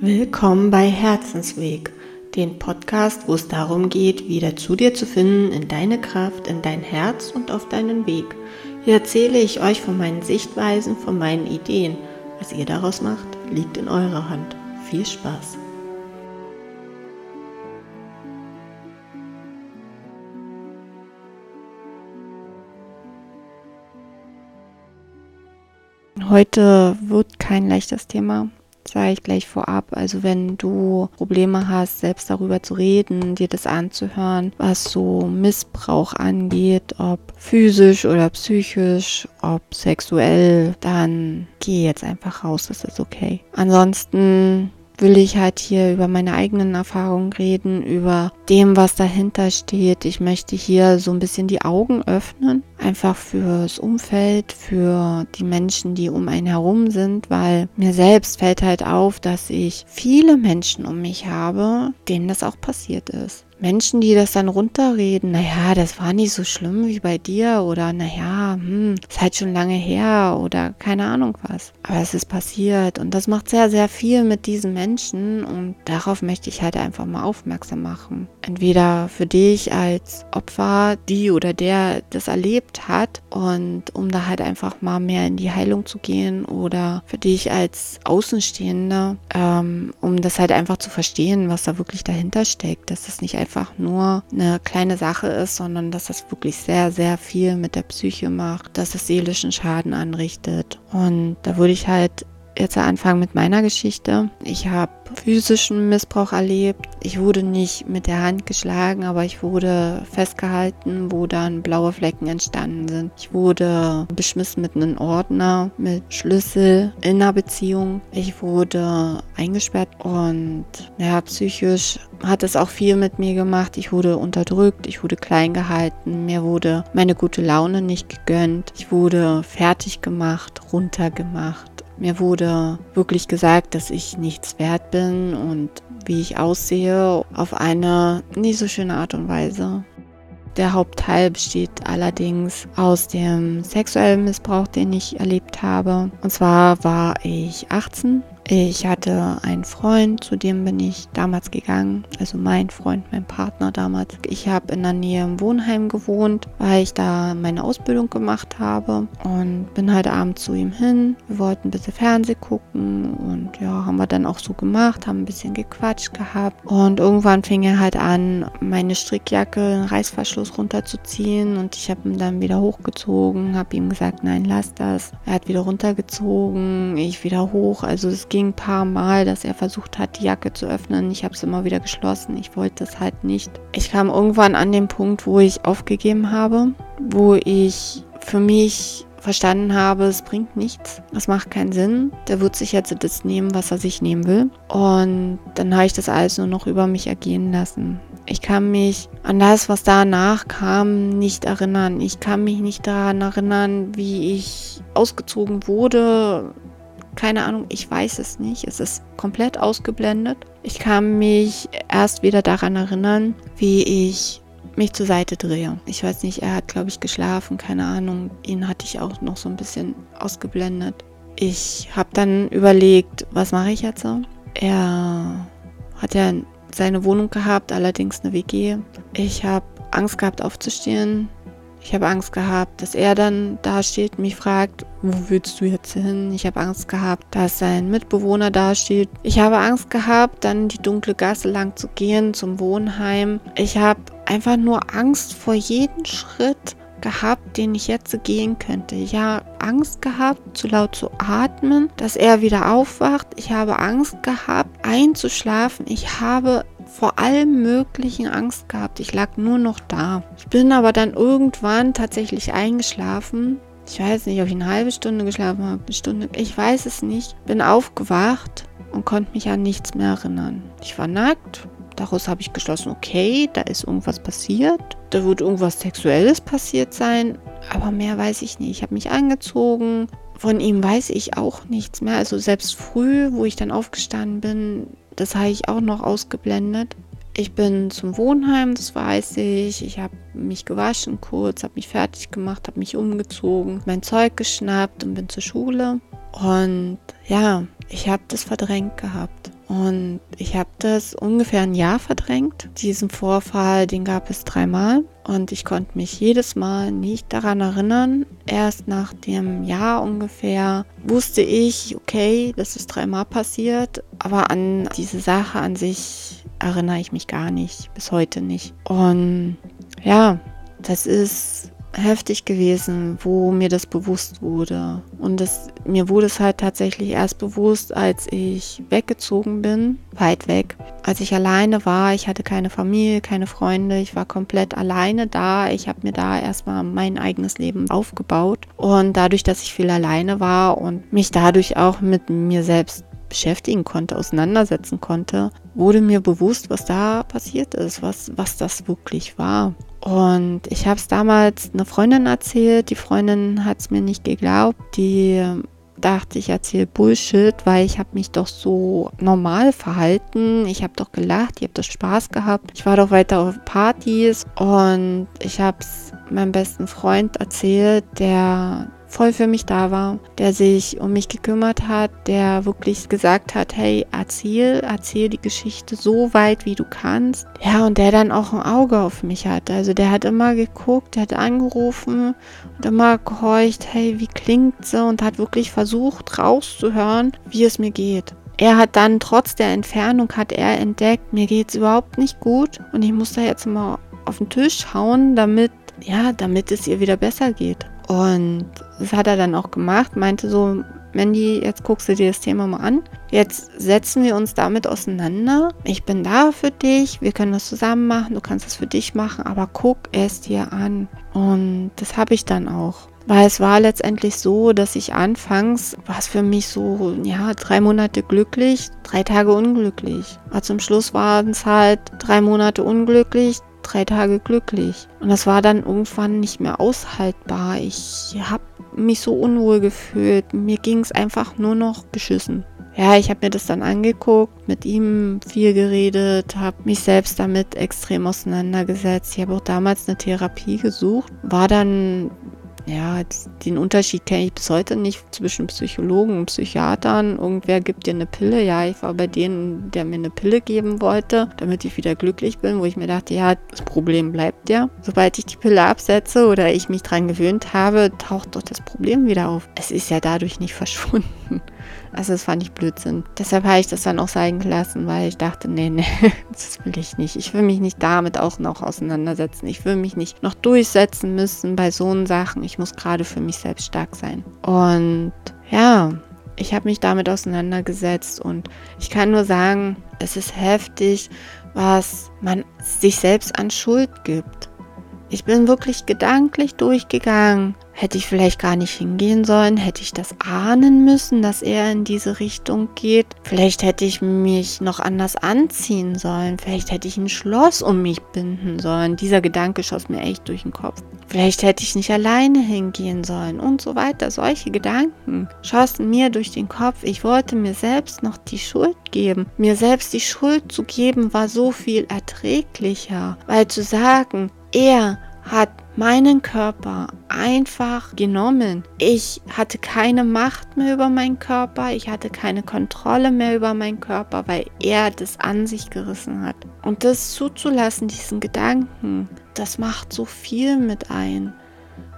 Willkommen bei Herzensweg, den Podcast, wo es darum geht, wieder zu dir zu finden, in deine Kraft, in dein Herz und auf deinen Weg. Hier erzähle ich euch von meinen Sichtweisen, von meinen Ideen. Was ihr daraus macht, liegt in eurer Hand. Viel Spaß! Heute wird kein leichtes Thema sage ich gleich vorab. Also wenn du Probleme hast, selbst darüber zu reden, dir das anzuhören, was so Missbrauch angeht, ob physisch oder psychisch, ob sexuell, dann geh jetzt einfach raus, das ist okay. Ansonsten will ich halt hier über meine eigenen Erfahrungen reden, über dem, was dahinter steht. Ich möchte hier so ein bisschen die Augen öffnen, einfach fürs Umfeld, für die Menschen, die um einen herum sind, weil mir selbst fällt halt auf, dass ich viele Menschen um mich habe, denen das auch passiert ist. Menschen, die das dann runterreden, naja, das war nicht so schlimm wie bei dir oder naja, hm, ist halt schon lange her oder keine Ahnung was. Aber es ist passiert und das macht sehr, sehr viel mit diesen Menschen und darauf möchte ich halt einfach mal aufmerksam machen. Entweder für dich als Opfer, die oder der das erlebt hat und um da halt einfach mal mehr in die Heilung zu gehen oder für dich als Außenstehende, ähm, um das halt einfach zu verstehen, was da wirklich dahinter steckt, dass das nicht einfach einfach nur eine kleine Sache ist, sondern dass das wirklich sehr, sehr viel mit der Psyche macht, dass es seelischen Schaden anrichtet. Und da würde ich halt jetzt anfangen mit meiner Geschichte. Ich habe physischen Missbrauch erlebt. Ich wurde nicht mit der Hand geschlagen, aber ich wurde festgehalten, wo dann blaue Flecken entstanden sind. Ich wurde beschmissen mit einem Ordner, mit Schlüssel in einer Beziehung. Ich wurde eingesperrt und ja, psychisch hat es auch viel mit mir gemacht. Ich wurde unterdrückt, ich wurde klein gehalten, mir wurde meine gute Laune nicht gegönnt. Ich wurde fertig gemacht, runtergemacht. Mir wurde wirklich gesagt, dass ich nichts wert bin und wie ich aussehe, auf eine nicht so schöne Art und Weise. Der Hauptteil besteht allerdings aus dem sexuellen Missbrauch, den ich erlebt habe. Und zwar war ich 18 ich hatte einen Freund, zu dem bin ich damals gegangen, also mein Freund, mein Partner damals. Ich habe in der Nähe im Wohnheim gewohnt, weil ich da meine Ausbildung gemacht habe und bin halt abends zu ihm hin. Wir wollten ein bisschen Fernsehen gucken und ja, haben wir dann auch so gemacht, haben ein bisschen gequatscht gehabt und irgendwann fing er halt an, meine Strickjacke, den Reißverschluss runterzuziehen und ich habe ihn dann wieder hochgezogen, habe ihm gesagt, nein, lass das. Er hat wieder runtergezogen, ich wieder hoch, also es ging ging ein paar Mal, dass er versucht hat, die Jacke zu öffnen. Ich habe es immer wieder geschlossen. Ich wollte es halt nicht. Ich kam irgendwann an den Punkt, wo ich aufgegeben habe, wo ich für mich verstanden habe, es bringt nichts, es macht keinen Sinn. Der wird sich jetzt das nehmen, was er sich nehmen will. Und dann habe ich das alles nur noch über mich ergehen lassen. Ich kann mich an das, was danach kam, nicht erinnern. Ich kann mich nicht daran erinnern, wie ich ausgezogen wurde, keine Ahnung, ich weiß es nicht. Es ist komplett ausgeblendet. Ich kann mich erst wieder daran erinnern, wie ich mich zur Seite drehe. Ich weiß nicht, er hat, glaube ich, geschlafen, keine Ahnung. Ihn hatte ich auch noch so ein bisschen ausgeblendet. Ich habe dann überlegt, was mache ich jetzt so? Er hat ja seine Wohnung gehabt, allerdings eine WG. Ich habe Angst gehabt aufzustehen. Ich habe Angst gehabt, dass er dann da steht und mich fragt, wo willst du jetzt hin? Ich habe Angst gehabt, dass sein Mitbewohner da steht. Ich habe Angst gehabt, dann die dunkle Gasse lang zu gehen zum Wohnheim. Ich habe einfach nur Angst vor jedem Schritt gehabt, den ich jetzt gehen könnte. Ich habe Angst gehabt, zu laut zu atmen, dass er wieder aufwacht. Ich habe Angst gehabt, einzuschlafen. Ich habe vor allem möglichen Angst gehabt. Ich lag nur noch da. Ich bin aber dann irgendwann tatsächlich eingeschlafen. Ich weiß nicht, ob ich eine halbe Stunde geschlafen habe, eine Stunde. Ich weiß es nicht. Bin aufgewacht und konnte mich an nichts mehr erinnern. Ich war nackt. Daraus habe ich geschlossen, okay, da ist irgendwas passiert. Da wird irgendwas Sexuelles passiert sein. Aber mehr weiß ich nicht. Ich habe mich angezogen. Von ihm weiß ich auch nichts mehr. Also selbst früh, wo ich dann aufgestanden bin, das habe ich auch noch ausgeblendet. Ich bin zum Wohnheim, das weiß ich. Ich habe mich gewaschen kurz, habe mich fertig gemacht, habe mich umgezogen, mein Zeug geschnappt und bin zur Schule. Und ja, ich habe das verdrängt gehabt. Und ich habe das ungefähr ein Jahr verdrängt. Diesen Vorfall, den gab es dreimal. Und ich konnte mich jedes Mal nicht daran erinnern. Erst nach dem Jahr ungefähr wusste ich, okay, das ist dreimal passiert. Aber an diese Sache an sich erinnere ich mich gar nicht. Bis heute nicht. Und ja, das ist heftig gewesen, wo mir das bewusst wurde. Und das, mir wurde es halt tatsächlich erst bewusst, als ich weggezogen bin, weit weg. Als ich alleine war, ich hatte keine Familie, keine Freunde, ich war komplett alleine da. Ich habe mir da erstmal mein eigenes Leben aufgebaut. Und dadurch, dass ich viel alleine war und mich dadurch auch mit mir selbst beschäftigen konnte, auseinandersetzen konnte, wurde mir bewusst, was da passiert ist, was, was das wirklich war. Und ich habe es damals einer Freundin erzählt. Die Freundin hat es mir nicht geglaubt. Die dachte, ich erzähle Bullshit, weil ich habe mich doch so normal verhalten. Ich habe doch gelacht, ich habe doch Spaß gehabt. Ich war doch weiter auf Partys und ich habe es meinem besten Freund erzählt, der voll für mich da war, der sich um mich gekümmert hat, der wirklich gesagt hat, hey, erzähl, erzähl die Geschichte so weit, wie du kannst. Ja, und der dann auch ein Auge auf mich hat. Also der hat immer geguckt, der hat angerufen und immer gehorcht, hey, wie klingt sie und hat wirklich versucht rauszuhören, wie es mir geht. Er hat dann trotz der Entfernung hat er entdeckt, mir geht es überhaupt nicht gut und ich muss da jetzt mal auf den Tisch hauen, damit ja, damit es ihr wieder besser geht. Und das hat er dann auch gemacht, meinte so, Mandy, jetzt guckst du dir das Thema mal an. Jetzt setzen wir uns damit auseinander. Ich bin da für dich, wir können das zusammen machen, du kannst das für dich machen, aber guck es dir an. Und das habe ich dann auch. Weil es war letztendlich so, dass ich anfangs, war es für mich so, ja, drei Monate glücklich, drei Tage unglücklich. Aber zum Schluss waren es halt drei Monate unglücklich, drei Tage glücklich. Und das war dann irgendwann nicht mehr aushaltbar. Ich habe mich so unwohl gefühlt. Mir ging es einfach nur noch beschissen. Ja, ich habe mir das dann angeguckt, mit ihm viel geredet, habe mich selbst damit extrem auseinandergesetzt. Ich habe auch damals eine Therapie gesucht, war dann ja, den Unterschied kenne ich bis heute nicht zwischen Psychologen und Psychiatern. Irgendwer gibt dir eine Pille. Ja, ich war bei denen, der mir eine Pille geben wollte, damit ich wieder glücklich bin, wo ich mir dachte, ja, das Problem bleibt ja. Sobald ich die Pille absetze oder ich mich dran gewöhnt habe, taucht doch das Problem wieder auf. Es ist ja dadurch nicht verschwunden. Also das fand ich Blödsinn. Deshalb habe ich das dann auch sein gelassen, weil ich dachte, nee, nee, das will ich nicht. Ich will mich nicht damit auch noch auseinandersetzen. Ich will mich nicht noch durchsetzen müssen bei so Sachen. Ich muss gerade für mich selbst stark sein. Und ja, ich habe mich damit auseinandergesetzt und ich kann nur sagen, es ist heftig, was man sich selbst an Schuld gibt. Ich bin wirklich gedanklich durchgegangen. Hätte ich vielleicht gar nicht hingehen sollen? Hätte ich das ahnen müssen, dass er in diese Richtung geht? Vielleicht hätte ich mich noch anders anziehen sollen. Vielleicht hätte ich ein Schloss um mich binden sollen. Dieser Gedanke schoss mir echt durch den Kopf. Vielleicht hätte ich nicht alleine hingehen sollen und so weiter. Solche Gedanken schossen mir durch den Kopf. Ich wollte mir selbst noch die Schuld geben. Mir selbst die Schuld zu geben war so viel erträglicher, weil zu sagen, er hat meinen Körper einfach genommen. Ich hatte keine Macht mehr über meinen Körper, ich hatte keine Kontrolle mehr über meinen Körper, weil er das an sich gerissen hat. Und das zuzulassen, diesen Gedanken, das macht so viel mit ein.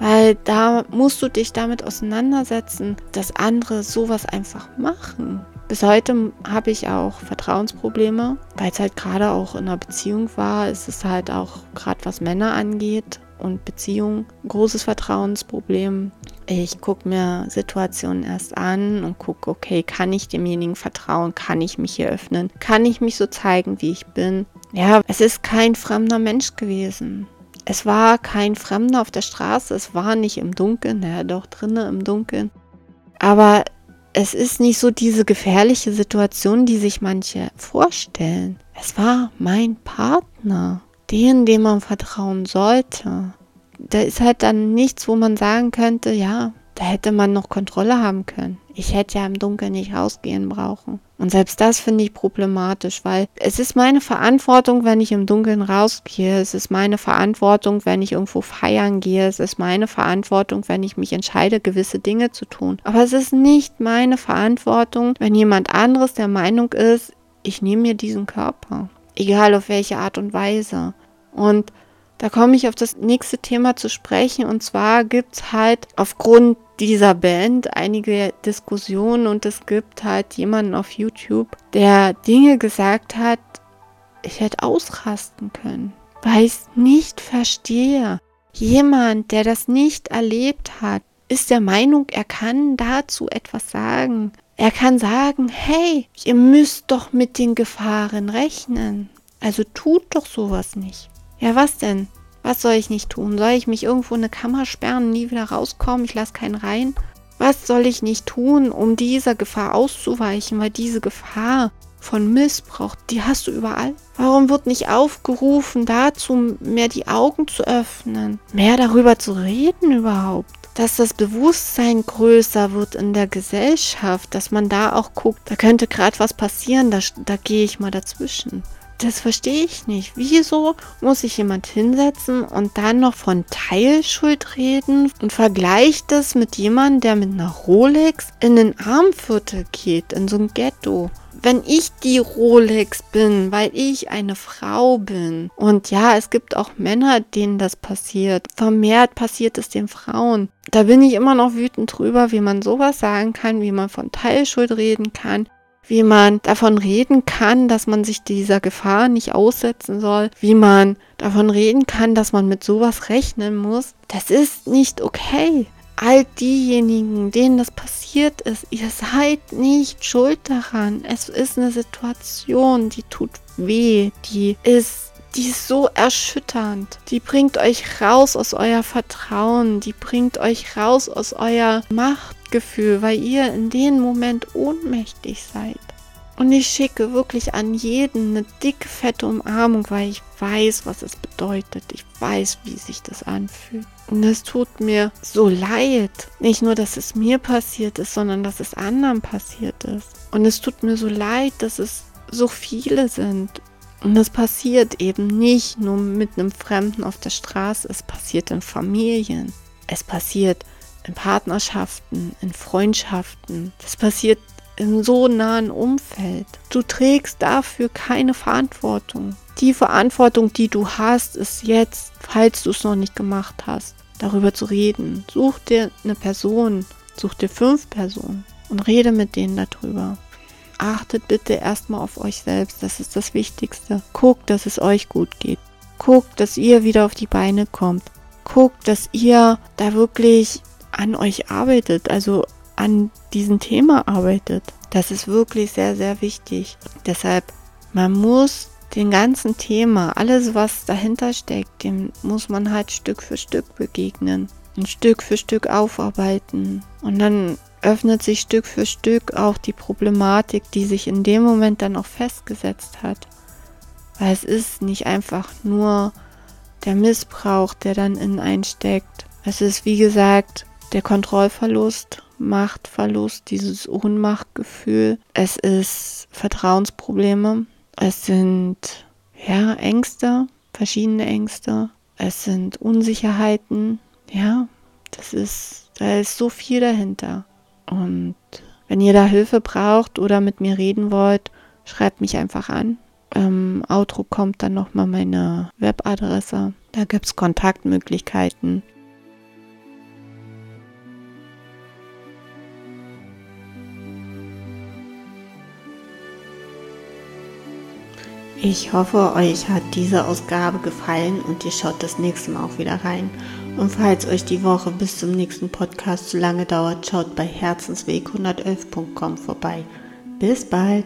Weil da musst du dich damit auseinandersetzen, dass andere sowas einfach machen. Bis heute habe ich auch Vertrauensprobleme, weil es halt gerade auch in einer Beziehung war. Es ist halt auch gerade was Männer angeht und Beziehung großes Vertrauensproblem. Ich gucke mir Situationen erst an und gucke, okay, kann ich demjenigen vertrauen? Kann ich mich hier öffnen? Kann ich mich so zeigen, wie ich bin? Ja, es ist kein fremder Mensch gewesen. Es war kein Fremder auf der Straße, es war nicht im Dunkeln, ja doch drinnen im Dunkeln. Aber es ist nicht so diese gefährliche Situation, die sich manche vorstellen. Es war mein Partner, den, dem man vertrauen sollte. Da ist halt dann nichts, wo man sagen könnte, ja, da hätte man noch Kontrolle haben können. Ich hätte ja im Dunkeln nicht rausgehen brauchen. Und selbst das finde ich problematisch, weil es ist meine Verantwortung, wenn ich im Dunkeln rausgehe. Es ist meine Verantwortung, wenn ich irgendwo feiern gehe. Es ist meine Verantwortung, wenn ich mich entscheide, gewisse Dinge zu tun. Aber es ist nicht meine Verantwortung, wenn jemand anderes der Meinung ist, ich nehme mir diesen Körper. Egal auf welche Art und Weise. Und da komme ich auf das nächste Thema zu sprechen. Und zwar gibt es halt aufgrund dieser Band einige Diskussionen und es gibt halt jemanden auf YouTube, der Dinge gesagt hat, ich hätte ausrasten können, weil ich es nicht verstehe. Jemand, der das nicht erlebt hat, ist der Meinung, er kann dazu etwas sagen. Er kann sagen, hey, ihr müsst doch mit den Gefahren rechnen. Also tut doch sowas nicht. Ja, was denn? Was soll ich nicht tun? Soll ich mich irgendwo in eine Kammer sperren, nie wieder rauskommen? Ich lasse keinen rein? Was soll ich nicht tun, um dieser Gefahr auszuweichen? Weil diese Gefahr von Missbrauch, die hast du überall. Warum wird nicht aufgerufen, dazu mehr die Augen zu öffnen, mehr darüber zu reden überhaupt? Dass das Bewusstsein größer wird in der Gesellschaft, dass man da auch guckt, da könnte gerade was passieren, da, da gehe ich mal dazwischen. Das verstehe ich nicht. Wieso muss sich jemand hinsetzen und dann noch von Teilschuld reden und vergleicht das mit jemandem, der mit einer Rolex in ein Armviertel geht, in so ein Ghetto? wenn ich die Rolex bin, weil ich eine Frau bin. Und ja, es gibt auch Männer, denen das passiert. Vermehrt passiert es den Frauen. Da bin ich immer noch wütend drüber, wie man sowas sagen kann, wie man von Teilschuld reden kann, wie man davon reden kann, dass man sich dieser Gefahr nicht aussetzen soll, wie man davon reden kann, dass man mit sowas rechnen muss. Das ist nicht okay. All diejenigen, denen das passiert ist, ihr seid nicht schuld daran. Es ist eine Situation, die tut weh, die ist die ist so erschütternd. Die bringt euch raus aus euer Vertrauen, die bringt euch raus aus euer Macht Gefühl, weil ihr in dem Moment ohnmächtig seid. Und ich schicke wirklich an jeden eine dicke, fette Umarmung, weil ich weiß, was es bedeutet. Ich weiß, wie sich das anfühlt. Und es tut mir so leid. Nicht nur, dass es mir passiert ist, sondern dass es anderen passiert ist. Und es tut mir so leid, dass es so viele sind. Und es passiert eben nicht nur mit einem Fremden auf der Straße, es passiert in Familien. Es passiert in Partnerschaften, in Freundschaften. Das passiert in so nahen Umfeld. Du trägst dafür keine Verantwortung. Die Verantwortung, die du hast, ist jetzt, falls du es noch nicht gemacht hast, darüber zu reden. Such dir eine Person, such dir fünf Personen und rede mit denen darüber. Achtet bitte erstmal auf euch selbst, das ist das Wichtigste. Guckt, dass es euch gut geht. Guckt, dass ihr wieder auf die Beine kommt. Guckt, dass ihr da wirklich an euch arbeitet, also an diesem Thema arbeitet. Das ist wirklich sehr, sehr wichtig. Deshalb, man muss den ganzen Thema, alles was dahinter steckt, dem muss man halt Stück für Stück begegnen und Stück für Stück aufarbeiten. Und dann öffnet sich Stück für Stück auch die Problematik, die sich in dem Moment dann auch festgesetzt hat. Weil es ist nicht einfach nur der Missbrauch, der dann in einsteckt. Es ist, wie gesagt, der Kontrollverlust, Machtverlust, dieses Ohnmachtgefühl. Es ist Vertrauensprobleme. Es sind ja Ängste, verschiedene Ängste. Es sind Unsicherheiten. Ja, das ist, da ist so viel dahinter. Und wenn ihr da Hilfe braucht oder mit mir reden wollt, schreibt mich einfach an. Im Outro kommt dann nochmal meine Webadresse. Da gibt es Kontaktmöglichkeiten. Ich hoffe, euch hat diese Ausgabe gefallen und ihr schaut das nächste Mal auch wieder rein. Und falls euch die Woche bis zum nächsten Podcast zu lange dauert, schaut bei herzensweg111.com vorbei. Bis bald!